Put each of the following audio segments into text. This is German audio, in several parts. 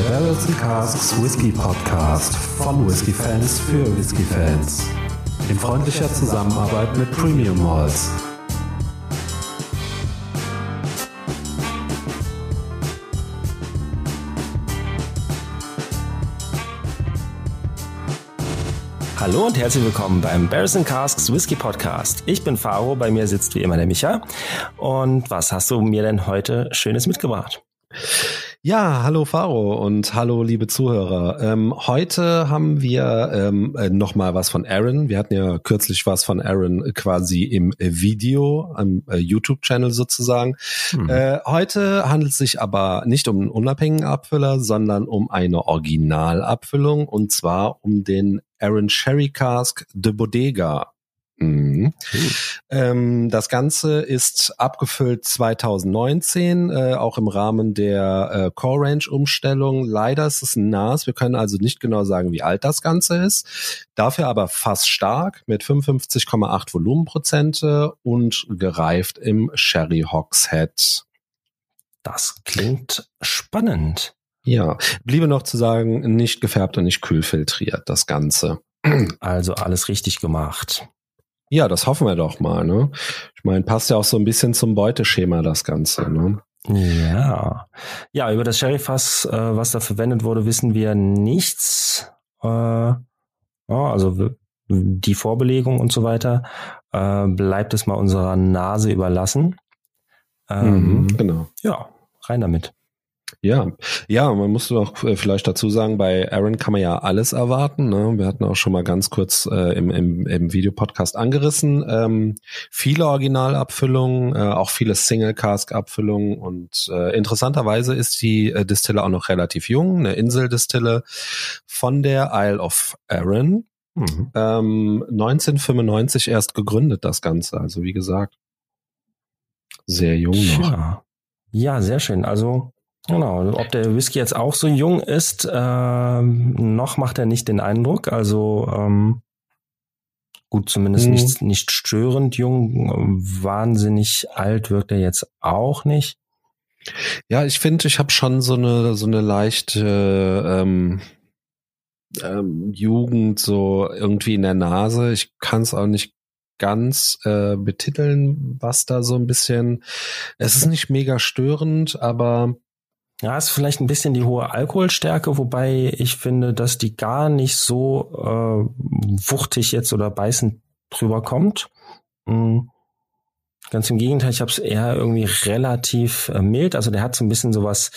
der Barrels and Casks Whisky Podcast von Whisky Fans für Whisky Fans. In freundlicher Zusammenarbeit mit Premium Malls. Hallo und herzlich willkommen beim Barrels Casks Whisky Podcast. Ich bin Faro, bei mir sitzt wie immer der Micha. Und was hast du mir denn heute Schönes mitgebracht? Ja, hallo Faro und hallo liebe Zuhörer. Ähm, heute haben wir ähm, äh, noch mal was von Aaron. Wir hatten ja kürzlich was von Aaron quasi im Video, am äh, YouTube-Channel sozusagen. Mhm. Äh, heute handelt es sich aber nicht um einen unabhängigen Abfüller, sondern um eine Originalabfüllung und zwar um den Aaron Sherry Cask de Bodega. Mhm. Ähm, das Ganze ist abgefüllt 2019, äh, auch im Rahmen der äh, Core Range Umstellung. Leider ist es ein NAS. Wir können also nicht genau sagen, wie alt das Ganze ist. Dafür aber fast stark mit 55,8 Volumenprozente und gereift im Sherry Hogshead. Das klingt spannend. Ja, bliebe noch zu sagen, nicht gefärbt und nicht kühlfiltriert, das Ganze. Also alles richtig gemacht. Ja, das hoffen wir doch mal, ne? Ich meine, passt ja auch so ein bisschen zum Beuteschema, das Ganze, ne? Ja. Ja, über das Sherryfass, äh, was da verwendet wurde, wissen wir nichts. Äh, ja, also die Vorbelegung und so weiter äh, bleibt es mal unserer Nase überlassen. Ähm, mhm, genau. Ja, rein damit. Ja, ja, man musste doch äh, vielleicht dazu sagen, bei Aaron kann man ja alles erwarten. Ne? Wir hatten auch schon mal ganz kurz äh, im, im, im Videopodcast angerissen. Ähm, viele Originalabfüllungen, äh, auch viele Single-Cask-Abfüllungen und äh, interessanterweise ist die äh, Distille auch noch relativ jung, eine Inseldistille von der Isle of Arran. Mhm. Ähm, 1995 erst gegründet das Ganze, also wie gesagt, sehr jung noch. Ja, ja sehr schön. Also Genau, ob der Whisky jetzt auch so jung ist, äh, noch macht er nicht den Eindruck. Also ähm, gut, zumindest mhm. nicht, nicht störend jung. Wahnsinnig alt wirkt er jetzt auch nicht. Ja, ich finde, ich habe schon so eine so eine leichte ähm, ähm, Jugend so irgendwie in der Nase. Ich kann es auch nicht ganz äh, betiteln, was da so ein bisschen. Es ist nicht mega störend, aber ja, ist vielleicht ein bisschen die hohe Alkoholstärke, wobei ich finde, dass die gar nicht so äh, wuchtig jetzt oder beißend drüber kommt. Mhm. Ganz im Gegenteil, ich habe es eher irgendwie relativ äh, mild. Also der hat so ein bisschen sowas,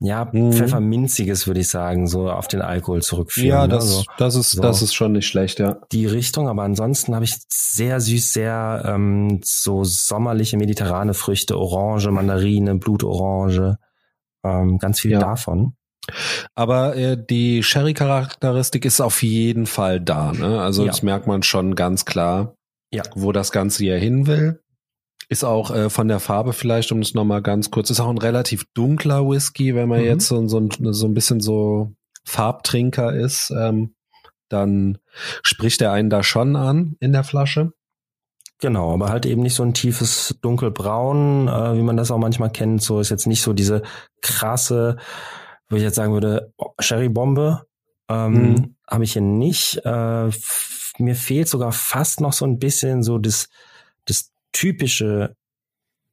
ja, mhm. Pfefferminziges, würde ich sagen, so auf den Alkohol zurückführen. Ja, ne? das, ne? so, das ist, so das ist schon nicht schlecht, ja. Die Richtung, aber ansonsten habe ich sehr süß, sehr ähm, so sommerliche mediterrane Früchte, Orange, Mandarine, Blutorange. Ähm, ganz viel ja. davon. Aber äh, die Sherry-Charakteristik ist auf jeden Fall da. Ne? Also ja. das merkt man schon ganz klar, ja. wo das Ganze hier hin will. Ist auch äh, von der Farbe vielleicht, um es nochmal ganz kurz, ist auch ein relativ dunkler Whisky, wenn man mhm. jetzt so, so, so ein bisschen so Farbtrinker ist, ähm, dann spricht er einen da schon an in der Flasche. Genau, aber halt eben nicht so ein tiefes dunkelbraun, äh, wie man das auch manchmal kennt. So ist jetzt nicht so diese krasse, wo ich jetzt sagen würde, Sherry-Bombe. Ähm, mhm. Habe ich hier nicht. Äh, mir fehlt sogar fast noch so ein bisschen so das, das typische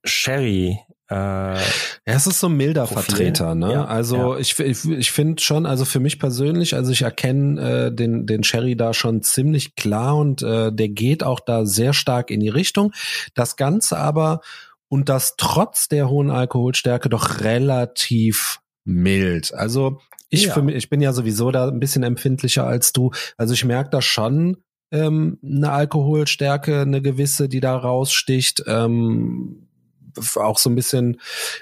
Sherry äh, ja, es ist so ein milder Profil. Vertreter, ne? Ja, also ja. ich, ich, ich finde schon, also für mich persönlich, also ich erkenne äh, den, den Sherry da schon ziemlich klar und äh, der geht auch da sehr stark in die Richtung. Das Ganze aber und das trotz der hohen Alkoholstärke doch relativ mild. Also ich ja. für mich, ich bin ja sowieso da ein bisschen empfindlicher als du. Also ich merke da schon ähm, eine Alkoholstärke, eine gewisse, die da raussticht. Ähm, auch so ein bisschen,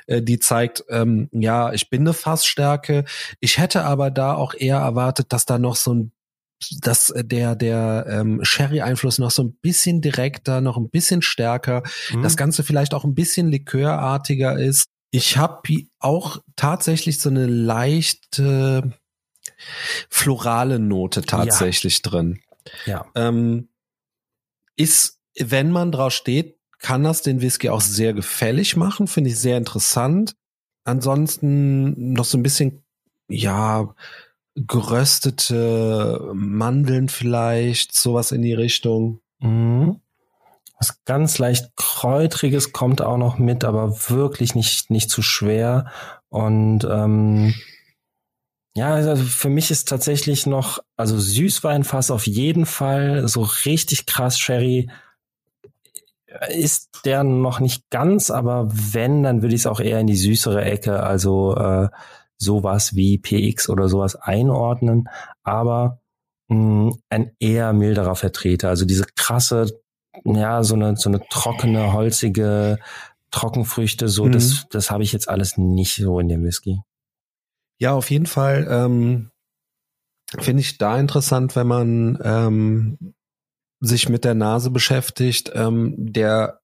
äh, die zeigt, ähm, ja, ich bin eine Fassstärke. Ich hätte aber da auch eher erwartet, dass da noch so ein dass der der ähm, Sherry-Einfluss noch so ein bisschen direkter, noch ein bisschen stärker, mhm. das Ganze vielleicht auch ein bisschen likörartiger ist. Ich habe auch tatsächlich so eine leichte florale Note tatsächlich ja. drin. Ja. Ähm, ist, wenn man drauf steht, kann das den Whisky auch sehr gefällig machen, finde ich sehr interessant. Ansonsten noch so ein bisschen ja, geröstete Mandeln vielleicht, sowas in die Richtung. Mhm. Was ganz leicht kräutriges kommt auch noch mit, aber wirklich nicht nicht zu schwer und ähm, ja, also für mich ist tatsächlich noch, also Süßweinfass auf jeden Fall, so richtig krass Sherry ist der noch nicht ganz, aber wenn, dann würde ich es auch eher in die süßere Ecke, also äh, sowas wie PX oder sowas einordnen, aber mh, hm, ein eher milderer Vertreter, also diese krasse, ja, so eine, so eine trockene, holzige Trockenfrüchte, so, mhm. das, das habe ich jetzt alles nicht so in dem Whisky. Ja, auf jeden Fall ähm, finde ich da interessant, wenn man ähm, sich mit der Nase beschäftigt, ähm, der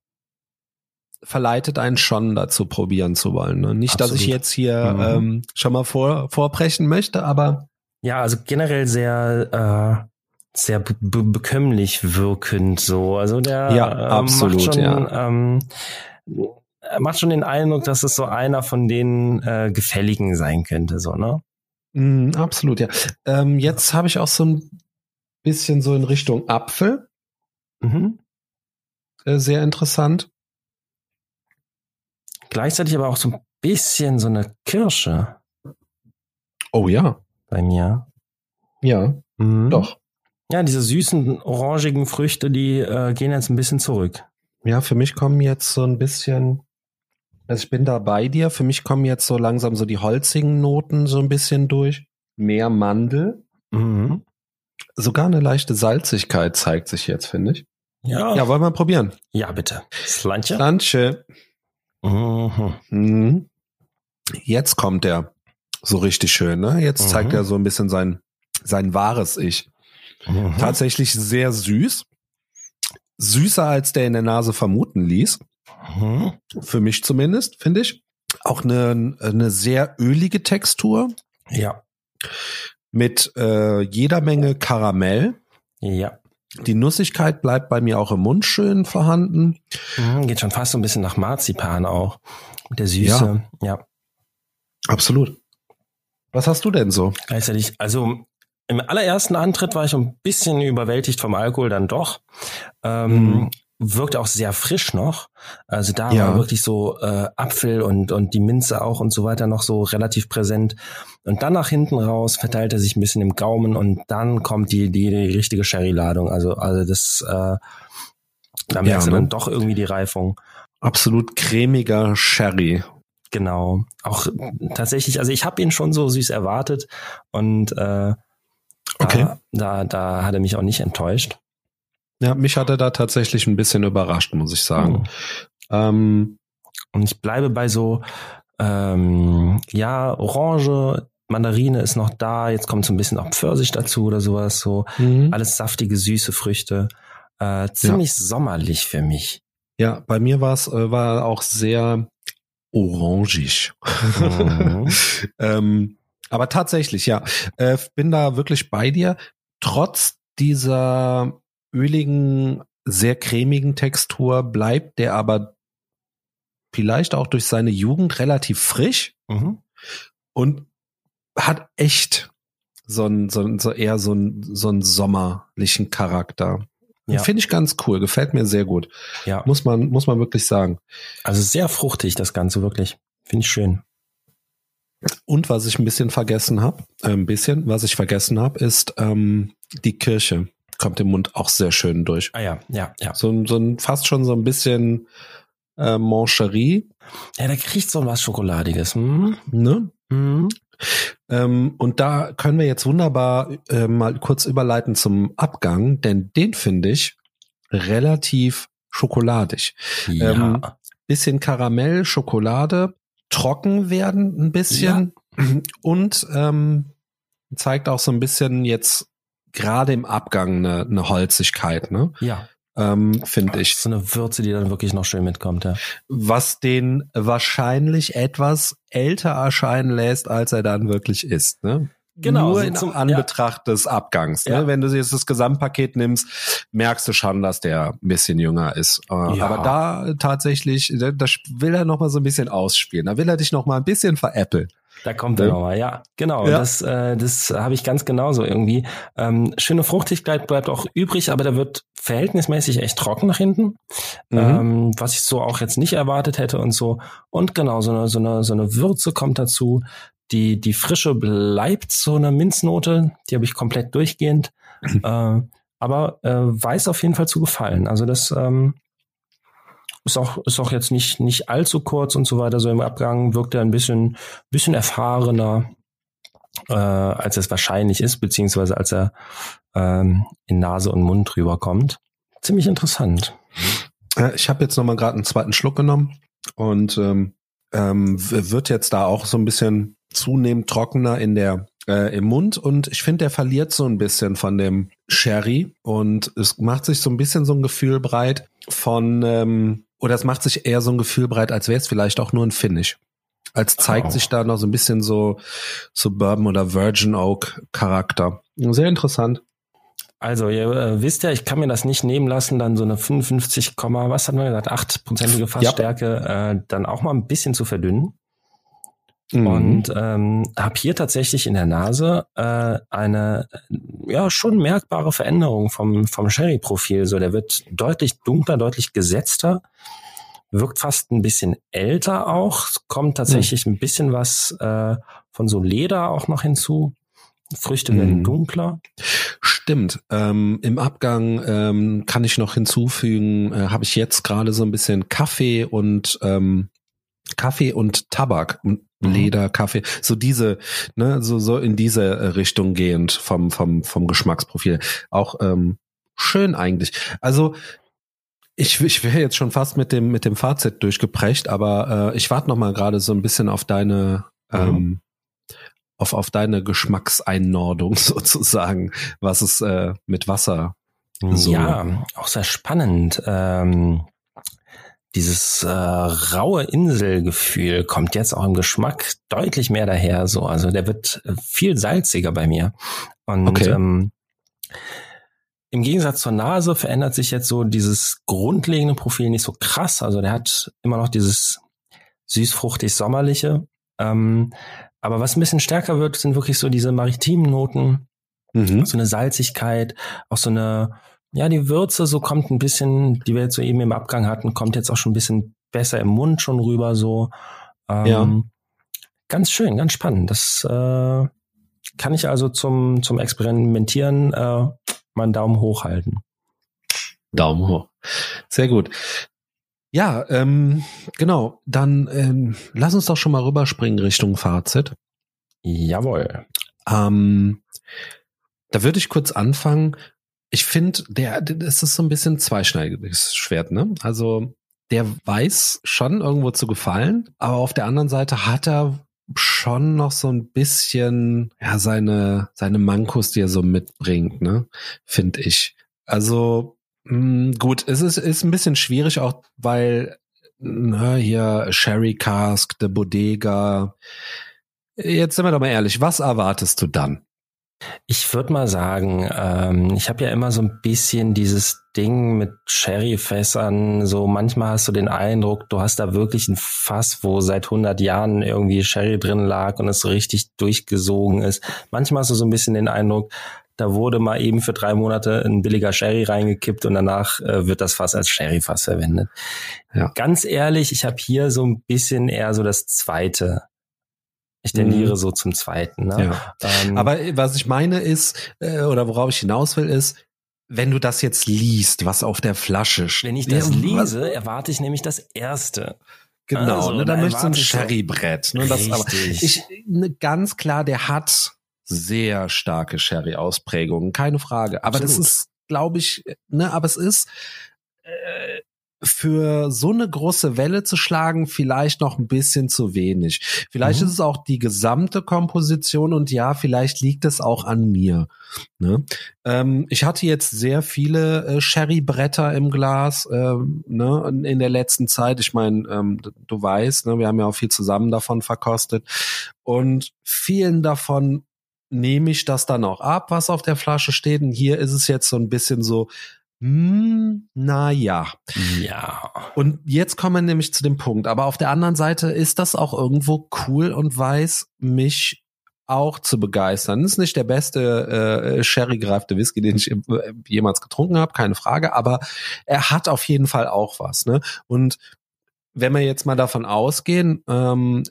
verleitet einen schon dazu probieren zu wollen. Ne? Nicht, Absolut. dass ich jetzt hier mhm. ähm, schon mal vor, vorbrechen möchte, aber ja, also generell sehr äh, sehr be bekömmlich wirkend so. Also der ja, absolut, macht schon, ja. ähm, macht schon den Eindruck, dass es so einer von den äh, Gefälligen sein könnte, so, ne? Mm, absolut, ja. Ähm, jetzt habe ich auch so ein bisschen so in Richtung Apfel. Mhm. Äh, sehr interessant. Gleichzeitig aber auch so ein bisschen so eine Kirsche. Oh ja. Bei mir. Ja, mhm. doch. Ja, diese süßen, orangigen Früchte, die äh, gehen jetzt ein bisschen zurück. Ja, für mich kommen jetzt so ein bisschen also ich bin da bei dir. Für mich kommen jetzt so langsam so die holzigen Noten so ein bisschen durch. Mehr Mandel. Mhm. Sogar eine leichte Salzigkeit zeigt sich jetzt, finde ich. Ja. Ja, wollen wir probieren? Ja, bitte. Slanche. Slanche. Mhm. Mhm. Jetzt kommt er so richtig schön, ne? Jetzt mhm. zeigt er so ein bisschen sein, sein wahres Ich. Mhm. Tatsächlich sehr süß. Süßer als der in der Nase vermuten ließ. Mhm. Für mich zumindest, finde ich. Auch eine, eine sehr ölige Textur. Ja. Mit äh, jeder Menge Karamell. Ja. Die Nussigkeit bleibt bei mir auch im Mund schön vorhanden. Mhm, geht schon fast so ein bisschen nach Marzipan auch. Mit der Süße. Ja. ja. Absolut. Was hast du denn so? Gleichzeitig, also im allerersten Antritt war ich ein bisschen überwältigt vom Alkohol dann doch. Ähm, mhm wirkt auch sehr frisch noch. Also da ja. war wirklich so äh, Apfel und, und die Minze auch und so weiter noch so relativ präsent. Und dann nach hinten raus verteilt er sich ein bisschen im Gaumen und dann kommt die, die, die richtige Sherry-Ladung. Also, also das, äh, da merkst ja, du dann ne? doch irgendwie die Reifung. Absolut cremiger Sherry. Genau. Auch tatsächlich, also ich habe ihn schon so süß erwartet und äh, okay. da, da, da hat er mich auch nicht enttäuscht. Ja, mich hat er da tatsächlich ein bisschen überrascht, muss ich sagen. Oh. Ähm, und ich bleibe bei so, ähm, ja, Orange, Mandarine ist noch da, jetzt kommt so ein bisschen auch Pfirsich dazu oder sowas, so mhm. alles saftige, süße Früchte. Äh, ziemlich ja. sommerlich für mich. Ja, bei mir war es äh, war auch sehr orangisch. Mhm. ähm, aber tatsächlich, ja, äh, bin da wirklich bei dir. Trotz dieser öligen, sehr cremigen Textur bleibt der aber vielleicht auch durch seine Jugend relativ frisch mhm. und hat echt so ein, so, ein, so eher so ein, so einen sommerlichen Charakter. Ja. Finde ich ganz cool, gefällt mir sehr gut. Ja. Muss man, muss man wirklich sagen. Also sehr fruchtig, das Ganze wirklich. Finde ich schön. Und was ich ein bisschen vergessen habe, äh, ein bisschen, was ich vergessen habe, ist ähm, die Kirche kommt im Mund auch sehr schön durch. Ah ja, ja, ja. So, so ein fast schon so ein bisschen äh, Mancherie. Ja, der kriegt so was Schokoladiges. Mhm. Ne? Mhm. Ähm, und da können wir jetzt wunderbar äh, mal kurz überleiten zum Abgang, denn den finde ich relativ schokoladig. Ja. Ähm, bisschen Karamell, Schokolade, trocken werden ein bisschen ja. und ähm, zeigt auch so ein bisschen jetzt gerade im Abgang eine, eine Holzigkeit, ne? Ja. Ähm, finde ich. So eine Würze, die dann wirklich noch schön mitkommt, ja. Was den wahrscheinlich etwas älter erscheinen lässt, als er dann wirklich ist, ne? Genau. Nur in zum, Anbetracht ja. des Abgangs. Ne? Ja. Wenn du jetzt das Gesamtpaket nimmst, merkst du schon, dass der ein bisschen jünger ist. Äh, ja. Aber da tatsächlich, da will er noch mal so ein bisschen ausspielen. Da will er dich noch mal ein bisschen veräppeln. Da kommt er nochmal, ja, genau. Ja. Das, äh, das habe ich ganz genauso irgendwie. Ähm, schöne Fruchtigkeit bleibt auch übrig, aber der wird verhältnismäßig echt trocken nach hinten, mhm. ähm, was ich so auch jetzt nicht erwartet hätte und so. Und genau, so eine, so eine, so eine Würze kommt dazu. Die, die Frische bleibt so eine Minznote, die habe ich komplett durchgehend. äh, aber äh, weiß auf jeden Fall zu gefallen. Also das ähm, ist auch, ist auch jetzt nicht, nicht allzu kurz und so weiter. So im Abgang wirkt er ein bisschen, bisschen erfahrener, äh, als es wahrscheinlich ist, beziehungsweise als er ähm, in Nase und Mund rüberkommt. Ziemlich interessant. Ich habe jetzt nochmal gerade einen zweiten Schluck genommen und ähm, ähm, wird jetzt da auch so ein bisschen zunehmend trockener in der äh, im Mund und ich finde, der verliert so ein bisschen von dem Sherry und es macht sich so ein bisschen so ein Gefühl breit von ähm, oder es macht sich eher so ein Gefühl breit, als wäre es vielleicht auch nur ein Finish. Als zeigt oh. sich da noch so ein bisschen so Suburban oder Virgin Oak Charakter. Sehr interessant. Also, ihr äh, wisst ja, ich kann mir das nicht nehmen lassen, dann so eine 55, was hat man gesagt, 8%ige Fassstärke ja. äh, dann auch mal ein bisschen zu verdünnen. Mhm. Und ähm, habe hier tatsächlich in der Nase äh, eine ja schon merkbare Veränderung vom, vom Sherry-Profil. So, der wird deutlich dunkler, deutlich gesetzter, wirkt fast ein bisschen älter auch, kommt tatsächlich mhm. ein bisschen was äh, von so Leder auch noch hinzu. Früchte werden mhm. dunkler. Stimmt. Ähm, Im Abgang ähm, kann ich noch hinzufügen, äh, habe ich jetzt gerade so ein bisschen Kaffee und ähm, Kaffee und Tabak. Leder, Kaffee, so diese, ne, so so in diese äh, Richtung gehend vom vom vom Geschmacksprofil. Auch ähm, schön eigentlich. Also ich, ich wäre jetzt schon fast mit dem mit dem Fazit durchgeprescht, aber äh, ich warte noch mal gerade so ein bisschen auf deine mhm. ähm, auf auf deine Geschmackseinnordung sozusagen, was es äh, mit Wasser so. Ja, auch sehr spannend. Ähm, dieses äh, raue Inselgefühl kommt jetzt auch im Geschmack deutlich mehr daher. So, also der wird äh, viel salziger bei mir. Und okay. ähm, im Gegensatz zur Nase verändert sich jetzt so dieses grundlegende Profil nicht so krass. Also der hat immer noch dieses süßfruchtig sommerliche. Ähm, aber was ein bisschen stärker wird, sind wirklich so diese maritimen Noten, mhm. so eine Salzigkeit, auch so eine ja, die Würze so kommt ein bisschen, die wir jetzt so eben im Abgang hatten, kommt jetzt auch schon ein bisschen besser im Mund schon rüber so. Ähm, ja. Ganz schön, ganz spannend. Das äh, kann ich also zum, zum Experimentieren äh, mal einen Daumen hoch halten. Daumen hoch. Sehr gut. Ja, ähm, genau. Dann ähm, lass uns doch schon mal rüberspringen Richtung Fazit. Jawohl. Ähm, da würde ich kurz anfangen ich finde, der, das ist so ein bisschen zweischneidiges Schwert, ne? Also, der weiß schon irgendwo zu gefallen, aber auf der anderen Seite hat er schon noch so ein bisschen, ja, seine, seine Mankos, die er so mitbringt, ne? Finde ich. Also, mh, hm, gut, es ist, ist ein bisschen schwierig auch, weil, na, hier Sherry Cask, de Bodega. Jetzt sind wir doch mal ehrlich, was erwartest du dann? Ich würde mal sagen, ähm, ich habe ja immer so ein bisschen dieses Ding mit Sherryfässern. So manchmal hast du den Eindruck, du hast da wirklich ein Fass, wo seit 100 Jahren irgendwie Sherry drin lag und es so richtig durchgesogen ist. Manchmal hast du so ein bisschen den Eindruck, da wurde mal eben für drei Monate ein billiger Sherry reingekippt und danach äh, wird das Fass als Sherryfass verwendet. Ja. Ganz ehrlich, ich habe hier so ein bisschen eher so das zweite ich tendiere mhm. so zum zweiten. Ne? Ja. Ähm, Aber äh, was ich meine ist, äh, oder worauf ich hinaus will, ist, wenn du das jetzt liest, was auf der Flasche steht. Wenn ich das lese, was? erwarte ich nämlich das erste. Genau, also, ne, dann möchtest du ein Sherrybrett. Ne, das, aber ich, ne, ganz klar, der hat sehr starke Sherry-Ausprägungen, keine Frage. Aber Absolut. das ist, glaube ich, ne, aber es ist, äh, für so eine große Welle zu schlagen, vielleicht noch ein bisschen zu wenig. Vielleicht mhm. ist es auch die gesamte Komposition und ja, vielleicht liegt es auch an mir. Ne? Ähm, ich hatte jetzt sehr viele äh, Sherry-Bretter im Glas ähm, ne, in der letzten Zeit. Ich meine, ähm, du weißt, ne, wir haben ja auch viel zusammen davon verkostet und vielen davon nehme ich das dann auch ab, was auf der Flasche steht. Und hier ist es jetzt so ein bisschen so, Hm, na ja. Ja. Und jetzt kommen wir nämlich zu dem Punkt. Aber auf der anderen Seite ist das auch irgendwo cool und weiß mich auch zu begeistern. Das ist nicht der beste äh, sherry gereifte Whisky, den ich äh, jemals getrunken habe, keine Frage. Aber er hat auf jeden Fall auch was. Ne? Und wenn wir jetzt mal davon ausgehen, ähm,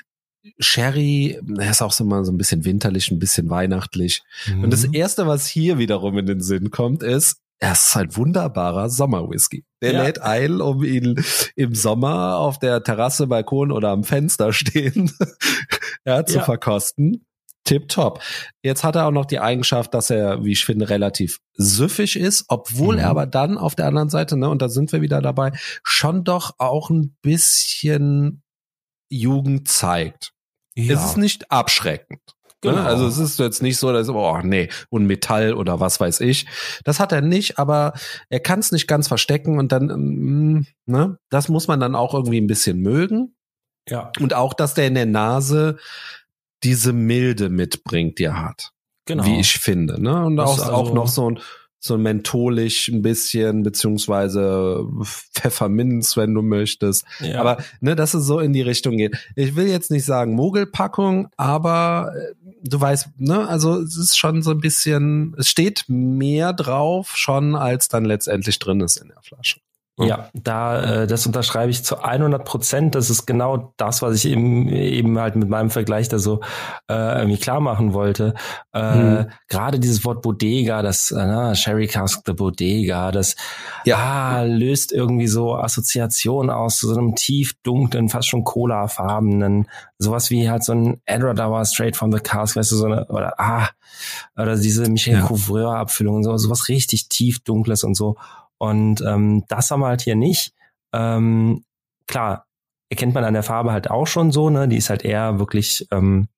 Sherry, er ist auch so mal so ein bisschen winterlich, ein bisschen weihnachtlich. Mhm. Und das mhm. erste, was hier wiederum in den Sinn kommt, ist, er ist ein wunderbarer Sommerwhisky. Der ja. lädt ein, um ihn im Sommer auf der Terrasse, Balkon oder am Fenster stehen ja, zu ja. verkosten. Tip top. Jetzt hat er auch noch die Eigenschaft, dass er, wie ich finde, relativ süffig ist, obwohl mhm. er aber dann auf der anderen Seite, ne, und da sind wir wieder dabei, schon doch auch ein bisschen Jugend zeigt. Ja. Es ist nicht abschreckend. Ne? Genau. Also es ist jetzt nicht so, dass, oh nee, und Metall oder was weiß ich. Das hat er nicht, aber er kann es nicht ganz verstecken und dann, mm, ne, das muss man dann auch irgendwie ein bisschen mögen. Ja. Und auch, dass der in der Nase diese Milde mitbringt, die er hat. Genau. Wie ich finde, ne? Und auch, also auch noch so ein, so mentholisch ein bisschen, beziehungsweise Pfefferminz, wenn du möchtest. Ja. Aber ne, dass es so in die Richtung geht. Ich will jetzt nicht sagen Mogelpackung, aber äh, du weißt, ne, also es ist schon so ein bisschen, es steht mehr drauf schon, als dann letztendlich drin ist in der Flasche. Ja, da äh, das unterschreibe ich zu 100 Prozent. Das ist genau das, was ich eben eben halt mit meinem Vergleich da so äh, irgendwie klar machen wollte. Äh, mhm. Gerade dieses Wort Bodega, das äh, Sherry Cask the Bodega, das ja ah, löst irgendwie so Assoziationen aus zu so einem tief dunklen, fast schon Cola-farbenen, sowas wie halt so ein Edward Straight from the Cask, weißt du so eine oder ah oder diese Michel ja. Couvreur-Abfüllung, so sowas richtig tief dunkles und so. Und ähm, das haben wir halt hier nicht. Ähm, klar, erkennt man an der Farbe halt auch schon so, ne? Die ist halt eher wirklich, ähm,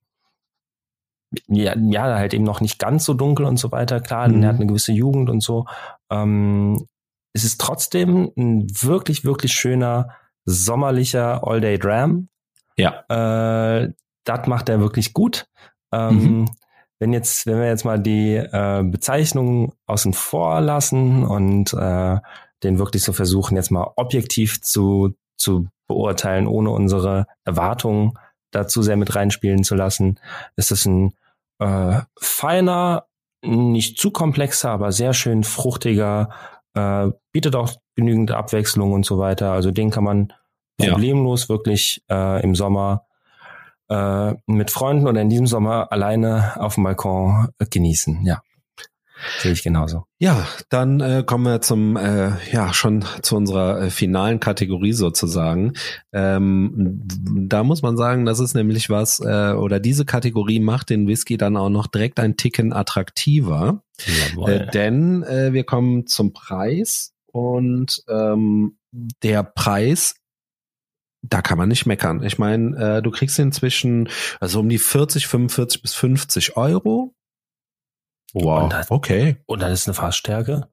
ja, ja, halt eben noch nicht ganz so dunkel und so weiter. Klar, mhm. er hat eine gewisse Jugend und so. Ähm, es ist trotzdem ein wirklich, wirklich schöner, sommerlicher All-Day-Dram. Ja. Äh, das macht er wirklich gut. Ähm, mhm wenn jetzt, wenn wir jetzt mal die äh, Bezeichnung außen vor lassen und äh, den wirklich so versuchen, jetzt mal objektiv zu, zu beurteilen, ohne unsere Erwartungen dazu sehr mit reinspielen zu lassen, ist es ein äh, feiner, nicht zu komplexer, aber sehr schön fruchtiger, äh, bietet auch genügend Abwechslung und so weiter. Also den kann man problemlos ja. wirklich äh, im Sommer äh, mit Freunden oder in diesem Sommer alleine auf dem Balkon genießen. Ja. Sehe ich genauso. Ja, dann äh, kommen wir zum, äh, ja, schon zu unserer äh, finalen Kategorie sozusagen. Ähm, da muss man sagen, das ist nämlich was, äh, oder diese Kategorie macht den Whisky dann auch noch direkt ein Ticken attraktiver. Äh, denn äh, wir kommen zum Preis und ähm, der Preis da kann man nicht meckern. Ich meine, äh, du kriegst inzwischen also um die 40, 45 bis 50 Euro. Wow, und das, okay. Und dann ist eine Fassstärke?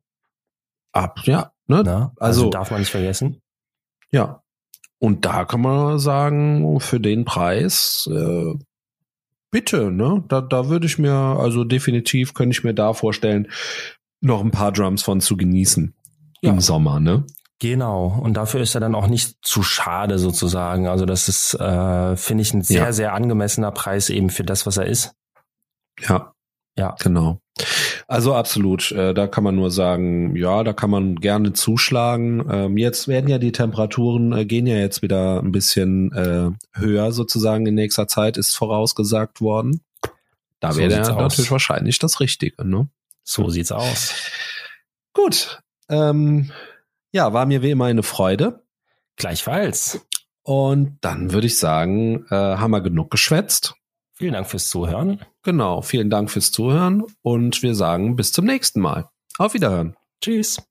Ab, ja. Ne? Na, also, also darf man nicht vergessen. Ja. Und da kann man sagen, für den Preis, äh, bitte, ne? Da, da würde ich mir, also definitiv könnte ich mir da vorstellen, noch ein paar Drums von zu genießen. Ja. Im Sommer, ne? Genau, und dafür ist er dann auch nicht zu schade sozusagen. Also das ist, äh, finde ich, ein sehr, ja. sehr angemessener Preis eben für das, was er ist. Ja, ja, genau. Also absolut, äh, da kann man nur sagen, ja, da kann man gerne zuschlagen. Ähm, jetzt werden ja die Temperaturen, äh, gehen ja jetzt wieder ein bisschen äh, höher sozusagen in nächster Zeit, ist vorausgesagt worden. Da so wäre natürlich wahrscheinlich das Richtige, ne? So sieht's aus. Gut, ähm, ja, war mir wie immer eine Freude. Gleichfalls. Und dann würde ich sagen, äh, haben wir genug geschwätzt. Vielen Dank fürs Zuhören. Genau, vielen Dank fürs Zuhören und wir sagen bis zum nächsten Mal. Auf Wiederhören. Tschüss.